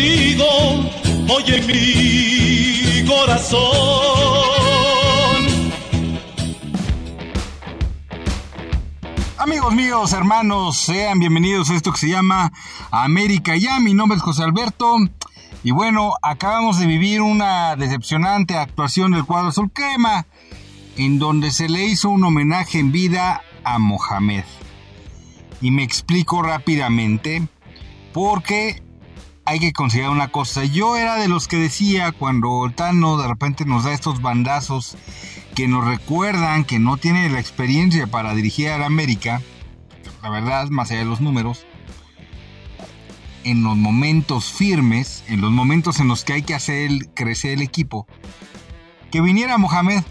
contigo, oye mi corazón. Amigos míos, hermanos, sean bienvenidos a esto que se llama América Ya. Mi nombre es José Alberto. Y bueno, acabamos de vivir una decepcionante actuación del cuadro Azul Crema, en donde se le hizo un homenaje en vida a Mohamed. Y me explico rápidamente, porque hay que considerar una cosa. Yo era de los que decía cuando Tano de repente nos da estos bandazos que nos recuerdan que no tiene la experiencia para dirigir a la América, la verdad, más allá de los números, en los momentos firmes, en los momentos en los que hay que hacer crecer el equipo, que viniera Mohamed.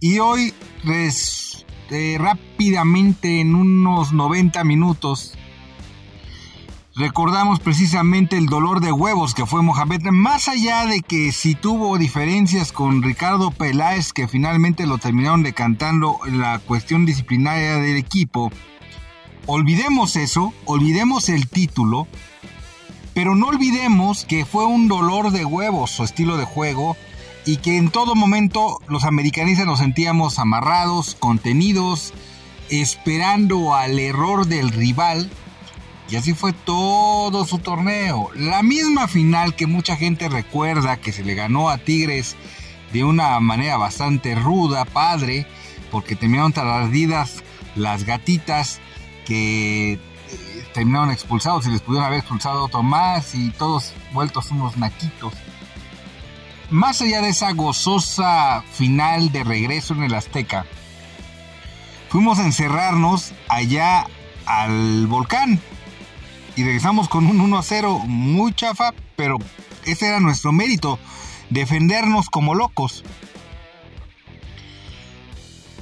Y hoy, eh, rápidamente, en unos 90 minutos, recordamos precisamente el dolor de huevos que fue Mohamed, más allá de que si tuvo diferencias con Ricardo Peláez, que finalmente lo terminaron decantando la cuestión disciplinaria del equipo, olvidemos eso, olvidemos el título, pero no olvidemos que fue un dolor de huevos su estilo de juego y que en todo momento los americanistas nos sentíamos amarrados, contenidos, esperando al error del rival. Y así fue todo su torneo. La misma final que mucha gente recuerda que se le ganó a Tigres de una manera bastante ruda, padre, porque terminaron tardidas las gatitas que eh, terminaron expulsados y les pudieron haber expulsado otro más y todos vueltos unos naquitos. Más allá de esa gozosa final de regreso en el Azteca, fuimos a encerrarnos allá al volcán y regresamos con un 1-0 muy chafa, pero ese era nuestro mérito, defendernos como locos.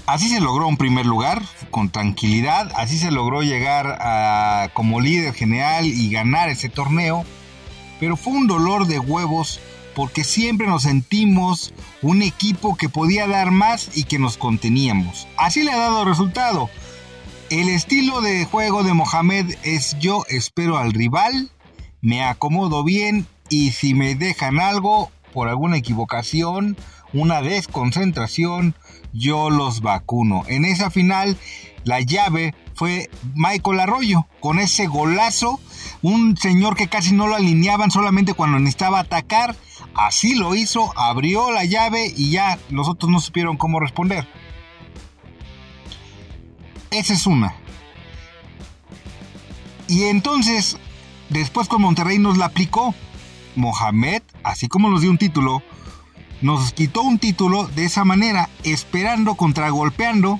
Así se logró un primer lugar con tranquilidad, así se logró llegar a, como líder general y ganar ese torneo, pero fue un dolor de huevos porque siempre nos sentimos un equipo que podía dar más y que nos conteníamos. Así le ha dado resultado. El estilo de juego de Mohamed es yo espero al rival, me acomodo bien y si me dejan algo por alguna equivocación, una desconcentración, yo los vacuno. En esa final, la llave fue Michael Arroyo, con ese golazo, un señor que casi no lo alineaban solamente cuando necesitaba atacar, así lo hizo, abrió la llave y ya los otros no supieron cómo responder. Esa es una. Y entonces, después con Monterrey nos la aplicó. Mohamed, así como nos dio un título, nos quitó un título de esa manera, esperando, contragolpeando,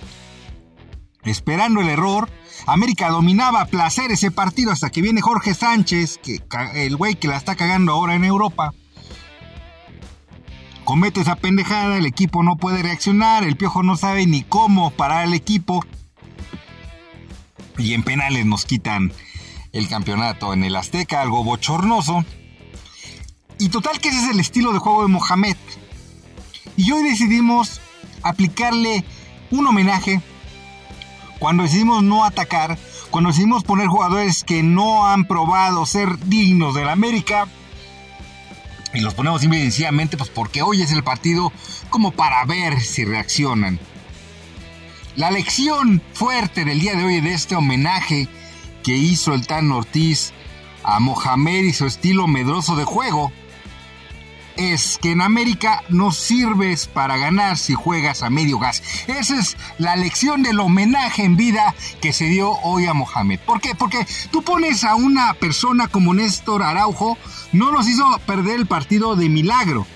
esperando el error. América dominaba a placer ese partido hasta que viene Jorge Sánchez, que, el güey que la está cagando ahora en Europa. Comete esa pendejada, el equipo no puede reaccionar, el piojo no sabe ni cómo parar el equipo. Y en penales nos quitan el campeonato en el Azteca, algo bochornoso. Y total que ese es el estilo de juego de Mohamed. Y hoy decidimos aplicarle un homenaje cuando decidimos no atacar, cuando decidimos poner jugadores que no han probado ser dignos del América. Y los ponemos simple y sencillamente pues porque hoy es el partido como para ver si reaccionan. La lección fuerte del día de hoy de este homenaje que hizo el Tan Ortiz a Mohamed y su estilo medroso de juego es que en América no sirves para ganar si juegas a medio gas. Esa es la lección del homenaje en vida que se dio hoy a Mohamed. ¿Por qué? Porque tú pones a una persona como Néstor Araujo, no nos hizo perder el partido de milagro.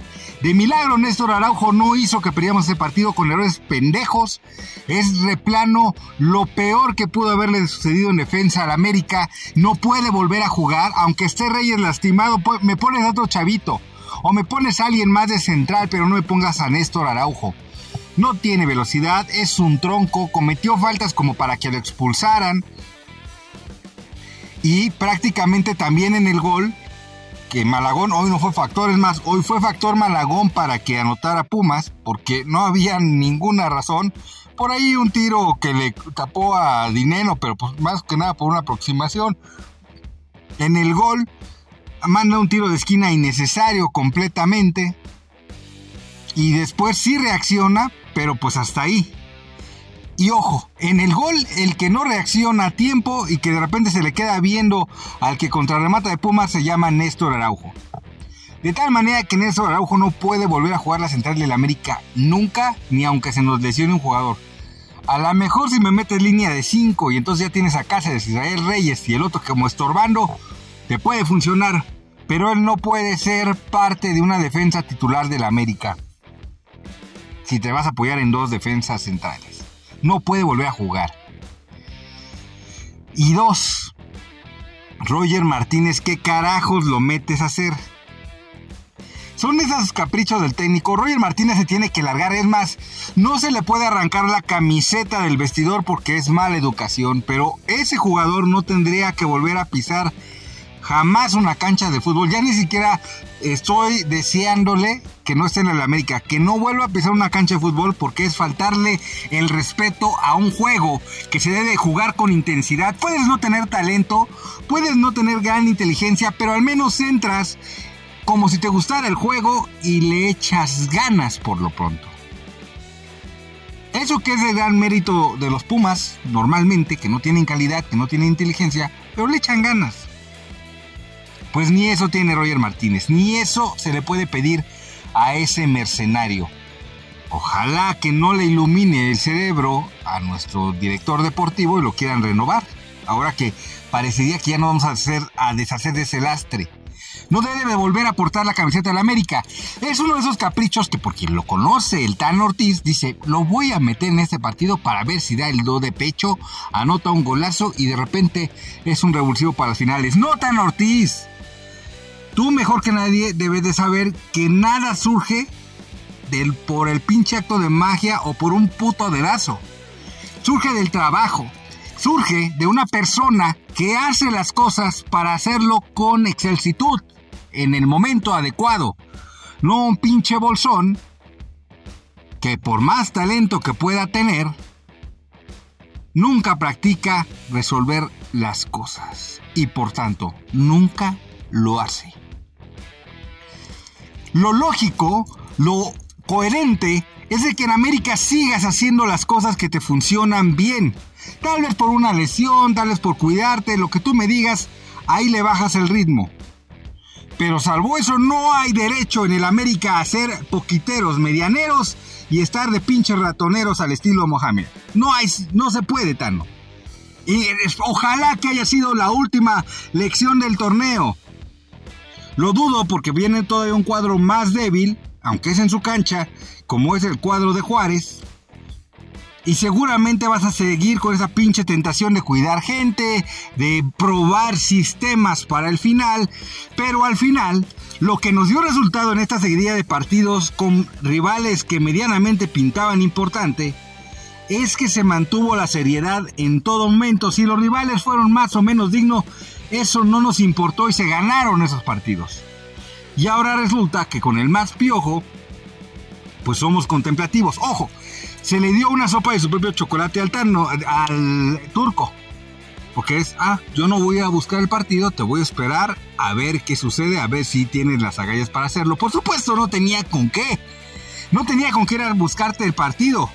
De milagro, Néstor Araujo no hizo que perdiéramos ese partido con errores pendejos. Es replano lo peor que pudo haberle sucedido en defensa al América. No puede volver a jugar, aunque esté Reyes lastimado. Me pones a otro chavito. O me pones a alguien más de central, pero no me pongas a Néstor Araujo. No tiene velocidad, es un tronco, cometió faltas como para que lo expulsaran. Y prácticamente también en el gol, que Malagón hoy no fue factor, es más, hoy fue factor Malagón para que anotara Pumas, porque no había ninguna razón. Por ahí un tiro que le tapó a Dineno, pero pues más que nada por una aproximación. En el gol manda un tiro de esquina innecesario completamente. Y después sí reacciona, pero pues hasta ahí. Y ojo, en el gol, el que no reacciona a tiempo y que de repente se le queda viendo al que contrarremata de Pumas se llama Néstor Araujo. De tal manera que Néstor Araujo no puede volver a jugar la central del América nunca, ni aunque se nos lesione un jugador. A lo mejor si me metes línea de 5 y entonces ya tienes a Cáceres, Israel Reyes y el otro como estorbando, te puede funcionar. Pero él no puede ser parte de una defensa titular del América. Si te vas a apoyar en dos defensas centrales no puede volver a jugar. Y dos, Roger Martínez, ¿qué carajos lo metes a hacer? Son esos caprichos del técnico. Roger Martínez se tiene que largar. Es más, no se le puede arrancar la camiseta del vestidor porque es mala educación. Pero ese jugador no tendría que volver a pisar jamás una cancha de fútbol. Ya ni siquiera estoy deseándole que no esté en el América, que no vuelva a pisar una cancha de fútbol porque es faltarle el respeto a un juego que se debe jugar con intensidad. Puedes no tener talento, puedes no tener gran inteligencia, pero al menos entras como si te gustara el juego y le echas ganas por lo pronto. Eso que es el gran mérito de los Pumas, normalmente, que no tienen calidad, que no tienen inteligencia, pero le echan ganas. Pues ni eso tiene Roger Martínez, ni eso se le puede pedir a ese mercenario. Ojalá que no le ilumine el cerebro a nuestro director deportivo y lo quieran renovar. Ahora que parecería que ya no vamos a, hacer, a deshacer de ese lastre. No debe volver a portar la camiseta de la América. Es uno de esos caprichos que por quien lo conoce, el Tan Ortiz, dice, lo voy a meter en este partido para ver si da el do de pecho, anota un golazo y de repente es un revulsivo para las finales. No Tan Ortiz. Tú mejor que nadie debes de saber que nada surge del, por el pinche acto de magia o por un puto dedazo. Surge del trabajo. Surge de una persona que hace las cosas para hacerlo con excelsitud, en el momento adecuado. No un pinche bolsón que por más talento que pueda tener, nunca practica resolver las cosas. Y por tanto, nunca lo hace. Lo lógico, lo coherente, es de que en América sigas haciendo las cosas que te funcionan bien. Tal vez por una lesión, tal vez por cuidarte, lo que tú me digas, ahí le bajas el ritmo. Pero salvo eso, no hay derecho en el América a ser poquiteros, medianeros y estar de pinches ratoneros al estilo Mohamed. No hay, no se puede, Tano. Y ojalá que haya sido la última lección del torneo. Lo dudo porque viene todavía un cuadro más débil, aunque es en su cancha, como es el cuadro de Juárez. Y seguramente vas a seguir con esa pinche tentación de cuidar gente, de probar sistemas para el final. Pero al final, lo que nos dio resultado en esta seguidilla de partidos con rivales que medianamente pintaban importante, es que se mantuvo la seriedad en todo momento. Si los rivales fueron más o menos dignos, eso no nos importó y se ganaron esos partidos. Y ahora resulta que con el más piojo, pues somos contemplativos. Ojo, se le dio una sopa de su propio chocolate al, al turco. Porque es, ah, yo no voy a buscar el partido, te voy a esperar a ver qué sucede, a ver si tienes las agallas para hacerlo. Por supuesto, no tenía con qué. No tenía con qué ir a buscarte el partido.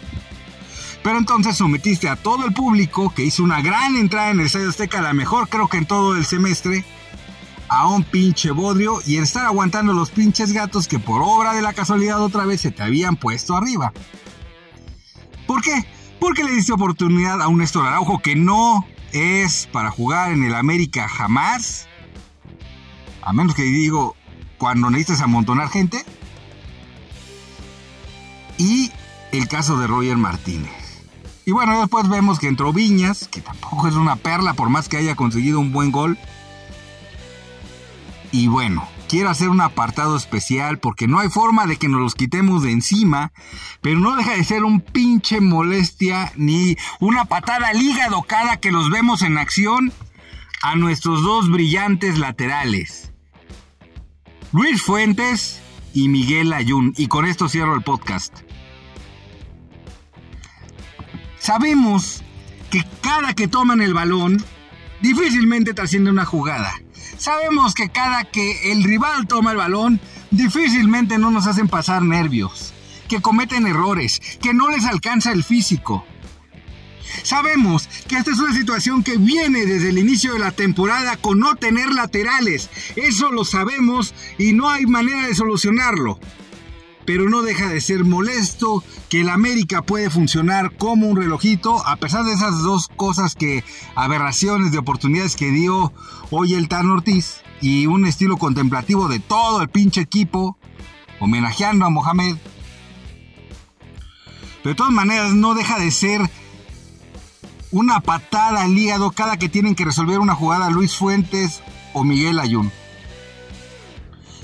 Pero entonces sometiste a todo el público que hizo una gran entrada en el Estadio Azteca, la mejor creo que en todo el semestre, a un pinche bodrio y estar aguantando los pinches gatos que por obra de la casualidad otra vez se te habían puesto arriba. ¿Por qué? Porque le diste oportunidad a un Néstor Araujo que no es para jugar en el América jamás. A menos que digo, cuando necesites amontonar gente. Y el caso de Roger Martínez. Y bueno, después vemos que entró Viñas, que tampoco es una perla por más que haya conseguido un buen gol. Y bueno, quiero hacer un apartado especial porque no hay forma de que nos los quitemos de encima, pero no deja de ser un pinche molestia ni una patada al hígado cada que los vemos en acción a nuestros dos brillantes laterales. Luis Fuentes y Miguel Ayun. Y con esto cierro el podcast. Sabemos que cada que toman el balón, difícilmente trasciende una jugada. Sabemos que cada que el rival toma el balón, difícilmente no nos hacen pasar nervios, que cometen errores, que no les alcanza el físico. Sabemos que esta es una situación que viene desde el inicio de la temporada con no tener laterales. Eso lo sabemos y no hay manera de solucionarlo. Pero no deja de ser molesto que el América puede funcionar como un relojito a pesar de esas dos cosas que aberraciones de oportunidades que dio hoy el Tan Ortiz y un estilo contemplativo de todo el pinche equipo homenajeando a Mohamed. Pero de todas maneras no deja de ser una patada al hígado cada que tienen que resolver una jugada Luis Fuentes o Miguel Ayun.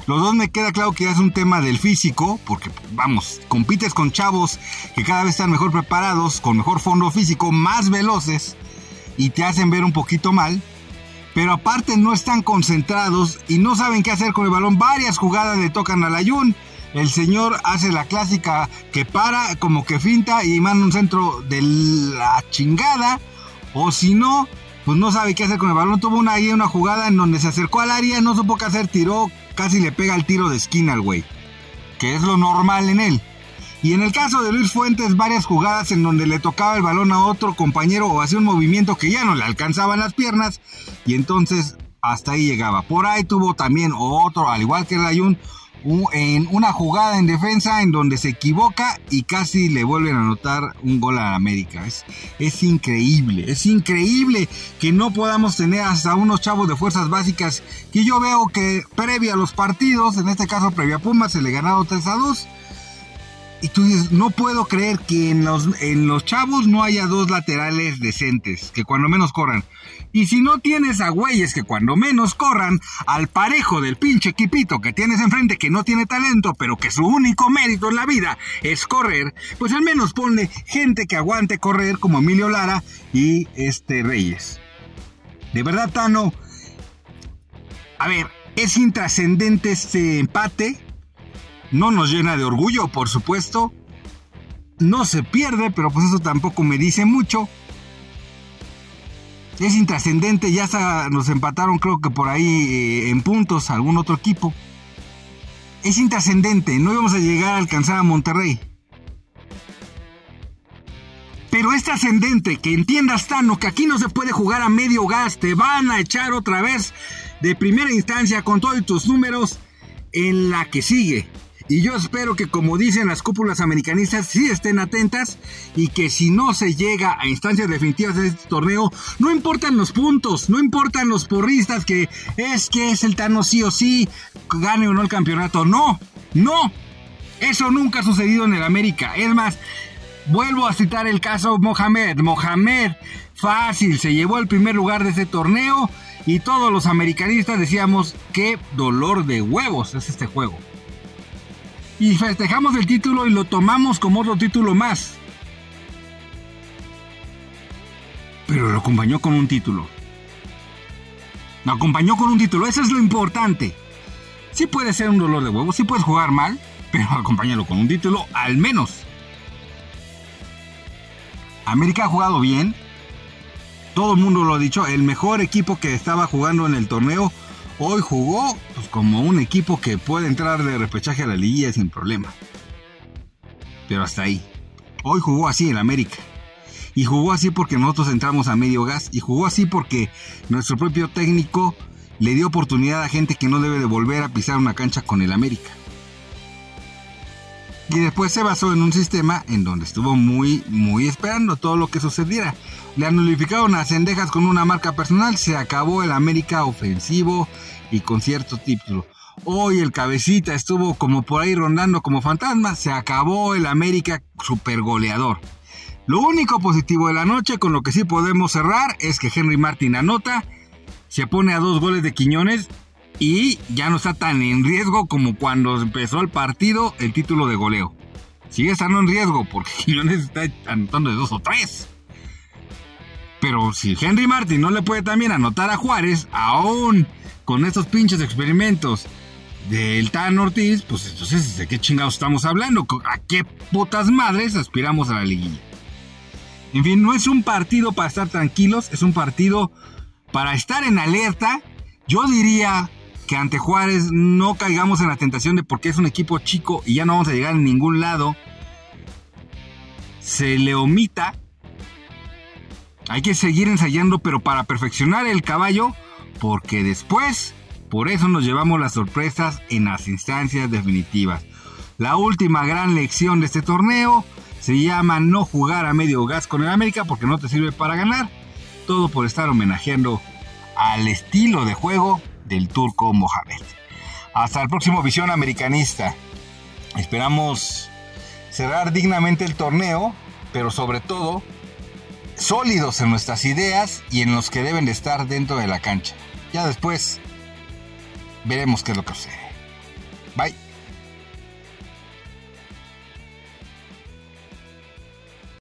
Los dos me queda claro que es un tema del físico, porque vamos, compites con chavos que cada vez están mejor preparados, con mejor fondo físico, más veloces, y te hacen ver un poquito mal. Pero aparte no están concentrados y no saben qué hacer con el balón. Varias jugadas le tocan al Ayun. El señor hace la clásica que para, como que finta y manda un centro de la chingada. O si no, pues no sabe qué hacer con el balón. Tuvo una, una jugada en donde se acercó al área, no supo qué hacer, tiró, casi le pega el tiro de esquina al güey. Que es lo normal en él. Y en el caso de Luis Fuentes, varias jugadas en donde le tocaba el balón a otro compañero o hacía un movimiento que ya no le alcanzaban las piernas. Y entonces hasta ahí llegaba. Por ahí tuvo también otro, al igual que el Ayun, en una jugada en defensa en donde se equivoca y casi le vuelven a anotar un gol a América. Es, es increíble, es increíble que no podamos tener hasta unos chavos de fuerzas básicas que yo veo que previa a los partidos, en este caso previa a Pumas, se le ganado 3 a 2 y tú dices, no puedo creer que en los, en los chavos no haya dos laterales decentes, que cuando menos corran. Y si no tienes a güeyes que cuando menos corran, al parejo del pinche equipito que tienes enfrente que no tiene talento, pero que su único mérito en la vida es correr, pues al menos ponle gente que aguante correr como Emilio Lara y este Reyes. De verdad, Tano, a ver, es intrascendente este empate no nos llena de orgullo, por supuesto. No se pierde, pero pues eso tampoco me dice mucho. Es intrascendente, ya nos empataron creo que por ahí eh, en puntos algún otro equipo. Es intrascendente, no íbamos a llegar a alcanzar a Monterrey. Pero es trascendente que entiendas, Tano, que aquí no se puede jugar a medio gas. Te van a echar otra vez de primera instancia con todos tus números en la que sigue. Y yo espero que como dicen las cúpulas americanistas, sí estén atentas y que si no se llega a instancias definitivas de este torneo, no importan los puntos, no importan los porristas que es que es el Tano sí o sí, gane o no el campeonato. No, no, eso nunca ha sucedido en el América. Es más, vuelvo a citar el caso Mohamed. Mohamed, fácil, se llevó el primer lugar de este torneo y todos los americanistas decíamos, qué dolor de huevos es este juego y festejamos el título y lo tomamos como otro título más. Pero lo acompañó con un título. Lo acompañó con un título, eso es lo importante. Sí puede ser un dolor de huevo, sí puedes jugar mal, pero acompáñalo con un título al menos. América ha jugado bien. Todo el mundo lo ha dicho, el mejor equipo que estaba jugando en el torneo Hoy jugó pues, como un equipo que puede entrar de repechaje a la liguilla sin problema. Pero hasta ahí. Hoy jugó así el América. Y jugó así porque nosotros entramos a medio gas. Y jugó así porque nuestro propio técnico le dio oportunidad a gente que no debe de volver a pisar una cancha con el América. Y después se basó en un sistema en donde estuvo muy, muy esperando todo lo que sucediera. Le anulificaron a Cendejas con una marca personal, se acabó el América ofensivo y con cierto título. Hoy el cabecita estuvo como por ahí rondando como fantasma, se acabó el América super goleador. Lo único positivo de la noche, con lo que sí podemos cerrar, es que Henry Martin anota, se pone a dos goles de Quiñones y ya no está tan en riesgo como cuando empezó el partido el título de goleo. Sigue estando en riesgo porque Quiñones está anotando de dos o tres. Pero si Henry Martin no le puede también anotar a Juárez, aún con estos pinches experimentos del Tan Ortiz, pues entonces de qué chingados estamos hablando, a qué putas madres aspiramos a la liguilla. En fin, no es un partido para estar tranquilos, es un partido para estar en alerta Yo diría que ante Juárez no caigamos en la tentación de porque es un equipo chico y ya no vamos a llegar a ningún lado. Se le omita. Hay que seguir ensayando, pero para perfeccionar el caballo, porque después, por eso nos llevamos las sorpresas en las instancias definitivas. La última gran lección de este torneo se llama no jugar a medio gas con el América porque no te sirve para ganar. Todo por estar homenajeando al estilo de juego del turco Mohamed. Hasta el próximo Visión Americanista. Esperamos cerrar dignamente el torneo, pero sobre todo sólidos en nuestras ideas y en los que deben de estar dentro de la cancha. Ya después veremos qué es lo que sucede. Bye.